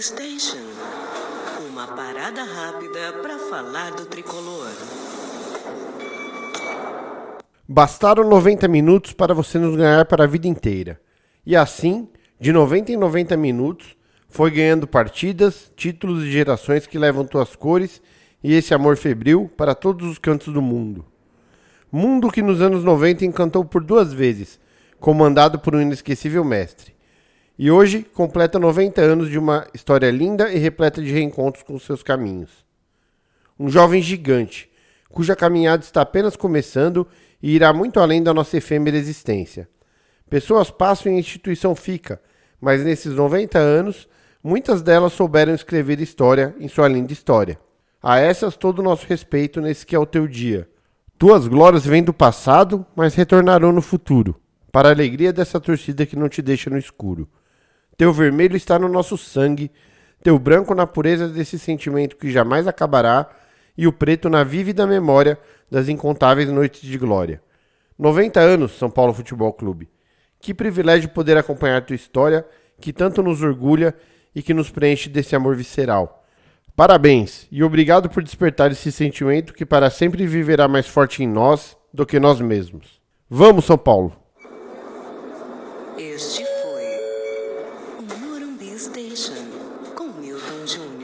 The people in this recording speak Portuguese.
Station. Uma parada rápida para falar do tricolor. Bastaram 90 minutos para você nos ganhar para a vida inteira. E assim, de 90 em 90 minutos, foi ganhando partidas, títulos e gerações que levam tuas cores e esse amor febril para todos os cantos do mundo. Mundo que nos anos 90 encantou por duas vezes, comandado por um inesquecível mestre. E hoje completa 90 anos de uma história linda e repleta de reencontros com seus caminhos. Um jovem gigante, cuja caminhada está apenas começando e irá muito além da nossa efêmera existência. Pessoas passam e a instituição fica, mas nesses 90 anos, muitas delas souberam escrever história em sua linda história. A essas todo o nosso respeito nesse que é o teu dia. Tuas glórias vêm do passado, mas retornarão no futuro, para a alegria dessa torcida que não te deixa no escuro. Teu vermelho está no nosso sangue, teu branco na pureza desse sentimento que jamais acabará, e o preto na vívida memória das incontáveis noites de glória. 90 anos, São Paulo Futebol Clube. Que privilégio poder acompanhar tua história, que tanto nos orgulha e que nos preenche desse amor visceral. Parabéns e obrigado por despertar esse sentimento que para sempre viverá mais forte em nós do que nós mesmos. Vamos, São Paulo! Playstation com Milton Júnior.